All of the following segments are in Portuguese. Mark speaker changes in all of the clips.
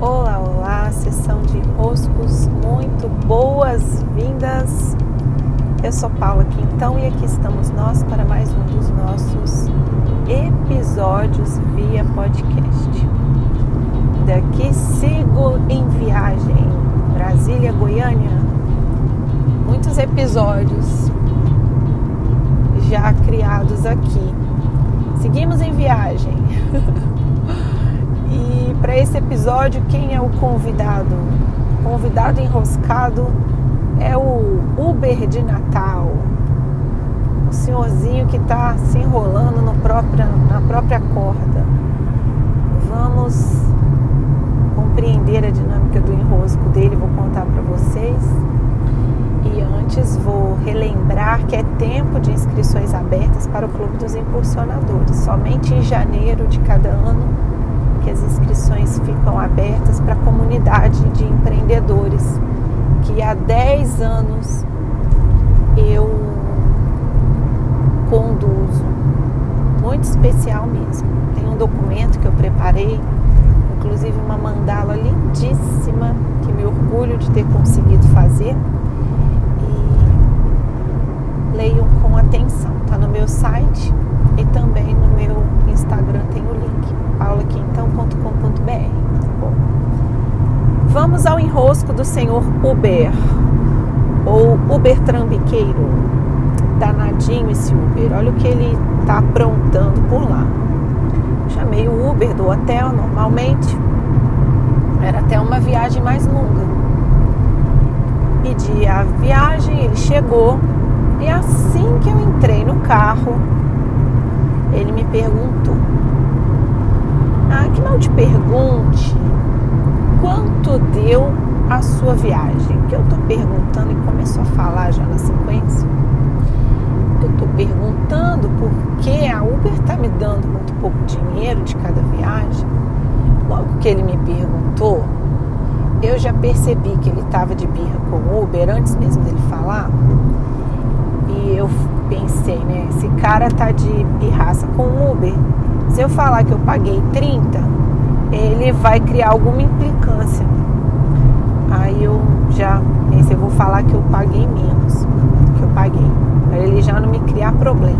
Speaker 1: Olá, olá, sessão de roscos, muito boas-vindas. Eu sou Paula Quintão e aqui estamos nós para mais um dos nossos episódios via podcast. Daqui sigo em viagem, Brasília, Goiânia. Muitos episódios já criados aqui. Seguimos em viagem. esse episódio, quem é o convidado? O convidado enroscado é o Uber de Natal. O senhorzinho que está se enrolando no própria, na própria corda. Vamos compreender a dinâmica do enrosco dele, vou contar para vocês. E antes vou relembrar que é tempo de inscrições abertas para o Clube dos Impulsionadores. Somente em janeiro de cada ano que as inscrições ficam abertas para a comunidade de empreendedores que há 10 anos eu conduzo. Muito especial mesmo. Tem um documento que eu preparei, inclusive uma mandala lindíssima que me orgulho de ter conseguido fazer leiam com atenção. Está no meu site e também no meu Instagram tem o link, paulaquintão.com.br. Tá bom? Vamos ao enrosco do senhor Uber, ou Uber Trambiqueiro. Danadinho esse Uber, olha o que ele está aprontando por lá. Chamei o Uber do hotel normalmente, era até uma viagem mais longa. Pedi a viagem, ele chegou, e assim que eu entrei no carro, ele me perguntou: Ah, que mal te pergunte quanto deu a sua viagem? Que eu tô perguntando e começou a falar já na sequência. Eu tô perguntando porque a Uber tá me dando muito pouco dinheiro de cada viagem. Logo que ele me perguntou, eu já percebi que ele estava de birra com o Uber antes mesmo dele falar e eu pensei, né? Esse cara tá de pirraça com o Uber. Se eu falar que eu paguei 30, ele vai criar alguma implicância. Aí eu já pensei, eu vou falar que eu paguei menos que eu paguei. Para ele já não me criar problema.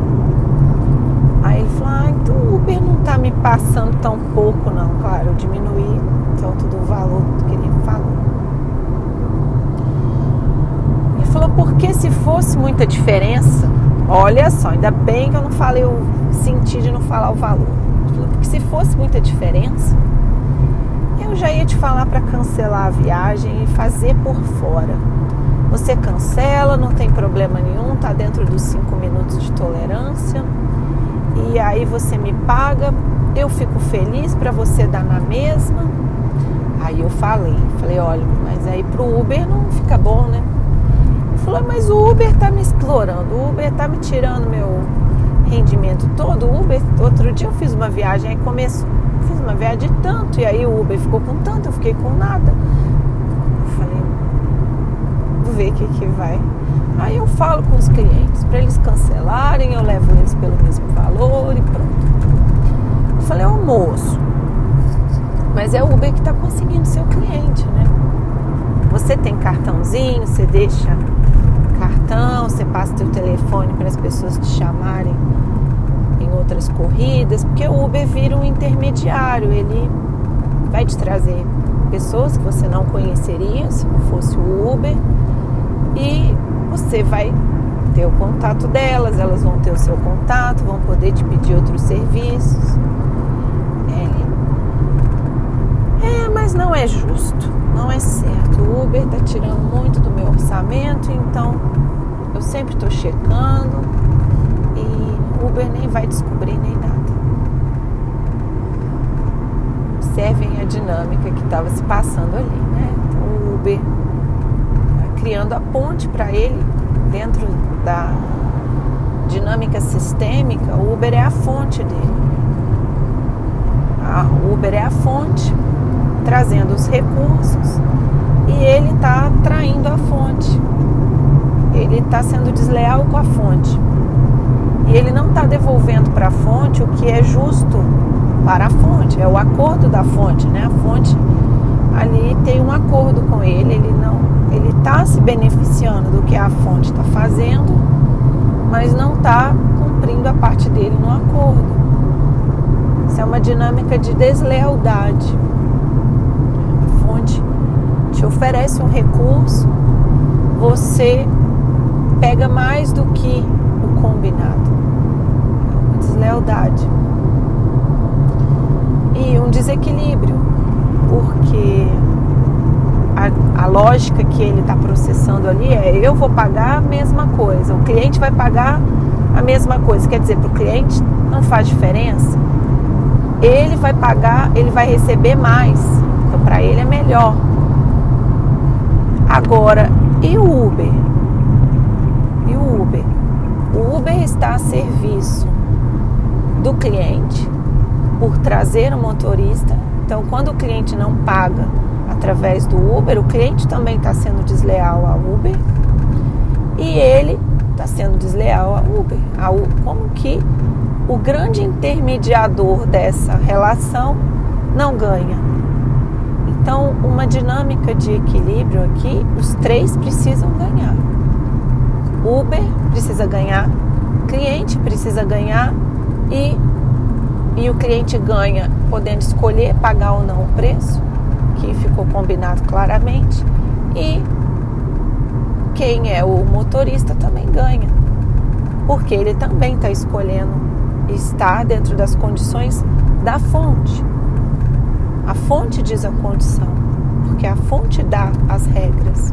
Speaker 1: Aí ele falou, ah, então o Uber não tá me passando tão pouco não. Claro, eu diminuí tanto do valor que ele falou. falou, porque se fosse muita diferença, olha só, ainda bem que eu não falei o sentido de não falar o valor. Porque se fosse muita diferença, eu já ia te falar para cancelar a viagem e fazer por fora. Você cancela, não tem problema nenhum, tá dentro dos cinco minutos de tolerância. E aí você me paga, eu fico feliz para você dar na mesma. Aí eu falei, falei, olha, mas aí pro Uber não fica bom, né? falou, mas o Uber tá me explorando, o Uber tá me tirando meu rendimento todo. O Uber, outro dia eu fiz uma viagem, aí começou, fiz uma viagem de tanto, e aí o Uber ficou com tanto, eu fiquei com nada. Eu falei, vou ver o que, que vai. Aí eu falo com os clientes, para eles cancelarem, eu levo eles pelo mesmo valor e pronto. Eu falei, ô moço, mas é o Uber que está conseguindo seu cliente, né? Você tem cartãozinho, você deixa cartão, você passa seu telefone para as pessoas te chamarem em outras corridas, porque o Uber vira um intermediário, ele vai te trazer pessoas que você não conheceria se não fosse o Uber e você vai ter o contato delas, elas vão ter o seu contato, vão poder te pedir outros serviços. É, é mas não é justo, não é Uber está tirando muito do meu orçamento, então eu sempre estou checando e Uber nem vai descobrir nem nada. Observem a dinâmica que estava se passando ali, né? O Uber criando a ponte para ele dentro da dinâmica sistêmica, o Uber é a fonte dele. O Uber é a fonte, trazendo os recursos e ele está traindo a fonte. Ele está sendo desleal com a fonte. E ele não está devolvendo para a fonte o que é justo para a fonte, é o acordo da fonte, né? A fonte ali tem um acordo com ele, ele não, ele está se beneficiando do que a fonte está fazendo, mas não está cumprindo a parte dele no acordo. Isso é uma dinâmica de deslealdade. Oferece um recurso, você pega mais do que o combinado. Uma deslealdade. E um desequilíbrio, porque a, a lógica que ele está processando ali é eu vou pagar a mesma coisa, o cliente vai pagar a mesma coisa. Quer dizer, para o cliente não faz diferença. Ele vai pagar, ele vai receber mais. Então, para ele é melhor. Agora, e o Uber? E o Uber? O Uber está a serviço do cliente por trazer o motorista. Então, quando o cliente não paga através do Uber, o cliente também está sendo desleal ao Uber e ele está sendo desleal ao Uber. Como que o grande intermediador dessa relação não ganha? Então, uma dinâmica de equilíbrio aqui, os três precisam ganhar. Uber precisa ganhar, cliente precisa ganhar e, e o cliente ganha podendo escolher pagar ou não o preço que ficou combinado claramente, e quem é o motorista também ganha, porque ele também está escolhendo estar dentro das condições da fonte. A fonte diz a condição, porque a fonte dá as regras.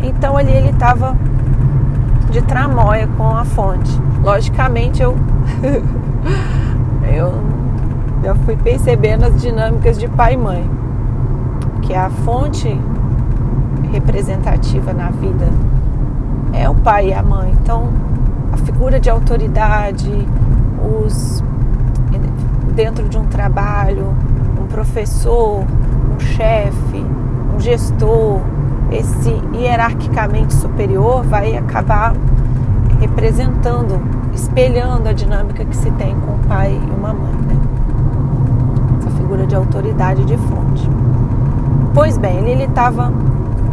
Speaker 1: Então ali ele estava de tramóia com a fonte. Logicamente eu eu já fui percebendo as dinâmicas de pai e mãe, que a fonte representativa na vida é o pai e a mãe. Então, a figura de autoridade, os dentro de um trabalho, um professor, um chefe, um gestor, esse hierarquicamente superior vai acabar representando, espelhando a dinâmica que se tem com o pai e uma mãe. Né? figura de autoridade de fonte. Pois bem, ele estava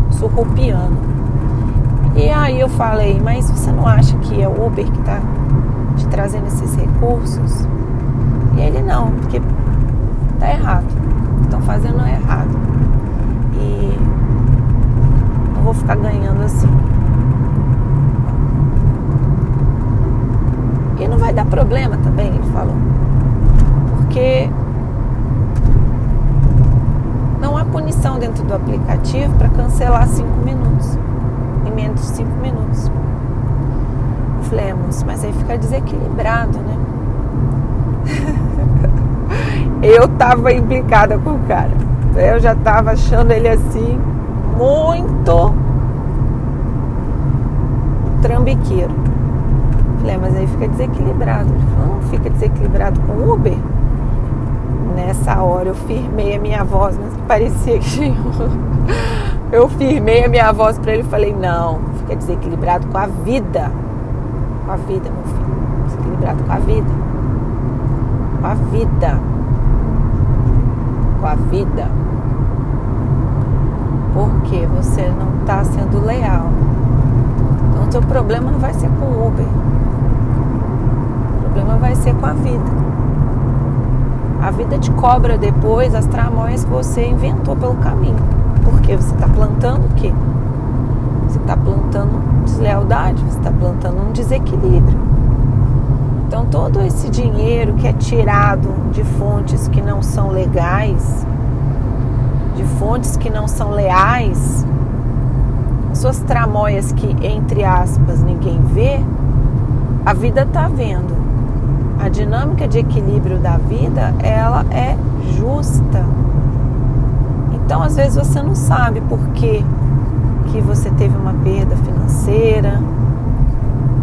Speaker 1: surrupiando. E aí eu falei, mas você não acha que é o Uber que está te trazendo esses recursos? E ele não, porque tá errado. Estão fazendo errado. E não vou ficar ganhando assim. E não vai dar problema também, ele falou. Porque não há punição dentro do aplicativo para cancelar cinco minutos, em menos de cinco minutos. Flemos, mas aí fica desequilibrado, né? Eu tava implicada com o cara. Eu já tava achando ele assim, muito trambiqueiro. Falei, mas aí fica desequilibrado. Ele falou, não fica desequilibrado com o Uber? Nessa hora eu firmei a minha voz, mas parecia que tinha. Eu firmei a minha voz para ele e falei: não, fica desequilibrado com a vida. Com a vida, meu filho. Desequilibrado com a vida. Com a vida. Com a vida. Porque você não está sendo leal. Então, o seu problema não vai ser com o Uber. O problema vai ser com a vida. A vida te cobra depois as tramóias que você inventou pelo caminho. Porque você está plantando o quê? Você está plantando deslealdade, você está plantando um desequilíbrio. Então, todo esse dinheiro que é tirado de fontes que não são legais, de fontes que não são leais, suas tramóias que, entre aspas, ninguém vê, a vida está vendo a dinâmica de equilíbrio da vida, ela é justa. Então, às vezes você não sabe por que, que você teve uma perda financeira,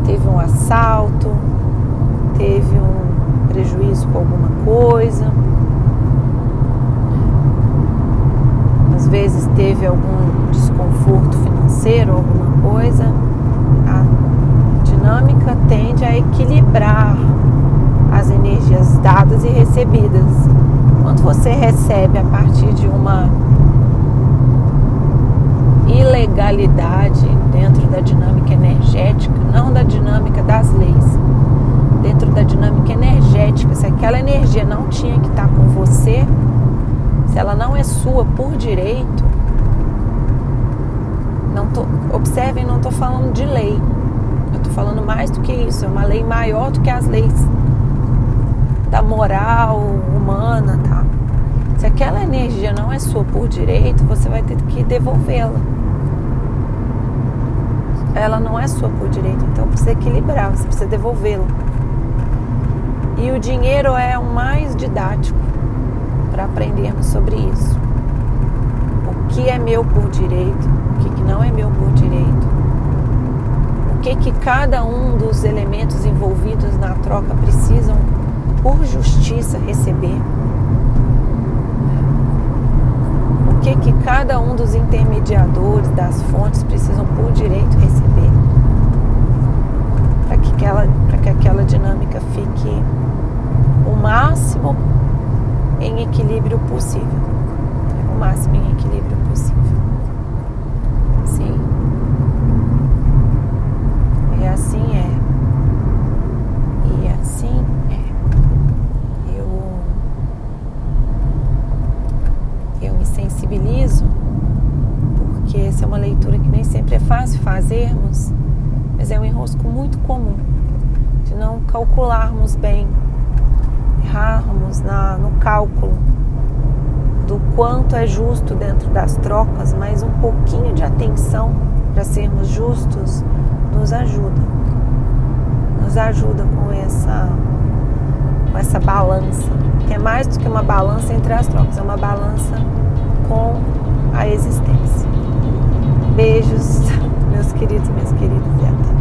Speaker 1: teve um assalto, teve um prejuízo com alguma coisa. Às vezes teve algum desconforto financeiro, alguma coisa. A dinâmica tende a equilibrar as energias dadas e recebidas. Quando você recebe a partir de uma legalidade dentro da dinâmica energética, não da dinâmica das leis, dentro da dinâmica energética. Se aquela energia não tinha que estar com você, se ela não é sua por direito, não tô, observem, não estou falando de lei. Eu estou falando mais do que isso. É uma lei maior do que as leis da moral humana, tá? Se aquela energia não é sua por direito, você vai ter que devolvê-la. Ela não é sua por direito, então precisa equilibrar, você precisa devolvê-la. Dinheiro é o mais didático para aprendermos sobre isso. O que é meu por direito, o que, que não é meu por direito. O que que cada um dos elementos envolvidos na troca precisam por justiça receber. O que que cada um dos intermediadores das fontes precisam por direito receber. Para que aquela, para que aquela dinâmica fique o máximo em equilíbrio possível. O máximo em equilíbrio possível. Sim. E assim é. E assim é. Eu, eu me sensibilizo porque essa é uma leitura que nem sempre é fácil fazermos, mas é um enrosco muito comum de não calcularmos bem errarmos na, no cálculo do quanto é justo dentro das trocas, mas um pouquinho de atenção para sermos justos nos ajuda. Nos ajuda com essa, com essa balança, que é mais do que uma balança entre as trocas, é uma balança com a existência. Beijos, meus queridos minhas queridas, e até.